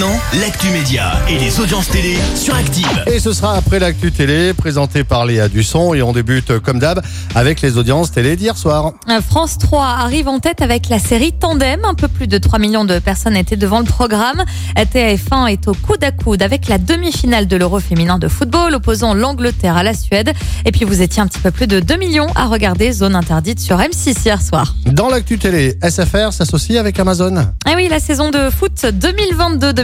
Maintenant, l'actu média et les audiences télé sur Active. Et ce sera après l'actu télé, présenté par Léa Dusson. Et on débute, comme d'hab, avec les audiences télé d'hier soir. Euh, France 3 arrive en tête avec la série Tandem. Un peu plus de 3 millions de personnes étaient devant le programme. TF1 est au coude à coude avec la demi-finale de l'Euro féminin de football opposant l'Angleterre à la Suède. Et puis vous étiez un petit peu plus de 2 millions à regarder Zone Interdite sur M6 hier soir. Dans l'actu télé, SFR s'associe avec Amazon. Ah oui, la saison de foot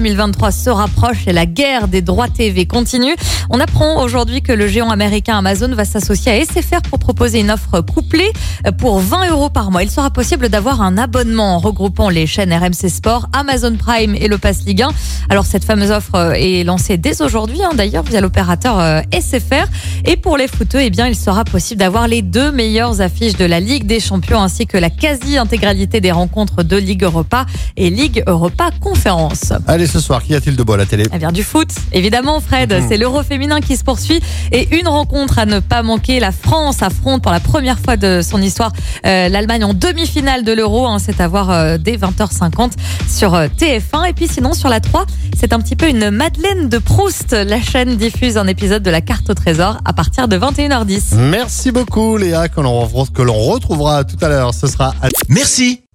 2022-2023 se rapproche et la guerre des droits TV continue. On apprend aujourd'hui que le géant américain Amazon va s'associer à SFR pour proposer une offre couplée pour 20 euros par mois. Il sera possible d'avoir un abonnement regroupant les chaînes RMC Sport, Amazon Prime et le Pass Ligue 1. Alors cette fameuse offre est lancée dès aujourd'hui, hein, d'ailleurs via l'opérateur euh, SFR. Et pour les footeux, eh bien, il sera possible d'avoir les deux meilleures affiches de la Ligue des Champions ainsi que la quasi-intégralité des rencontres de Ligue Europa et Ligue Europa Conférence. Ce soir, qu'y a-t-il de beau à la télé Eh bien, du foot, évidemment, Fred. C'est l'Euro féminin qui se poursuit. Et une rencontre à ne pas manquer. La France affronte pour la première fois de son histoire euh, l'Allemagne en demi-finale de l'Euro. Hein, c'est à voir euh, dès 20h50 sur euh, TF1. Et puis sinon, sur la 3, c'est un petit peu une Madeleine de Proust. La chaîne diffuse un épisode de la carte au trésor à partir de 21h10. Merci beaucoup, Léa, que l'on que l'on retrouvera tout à l'heure. Ce sera à Merci,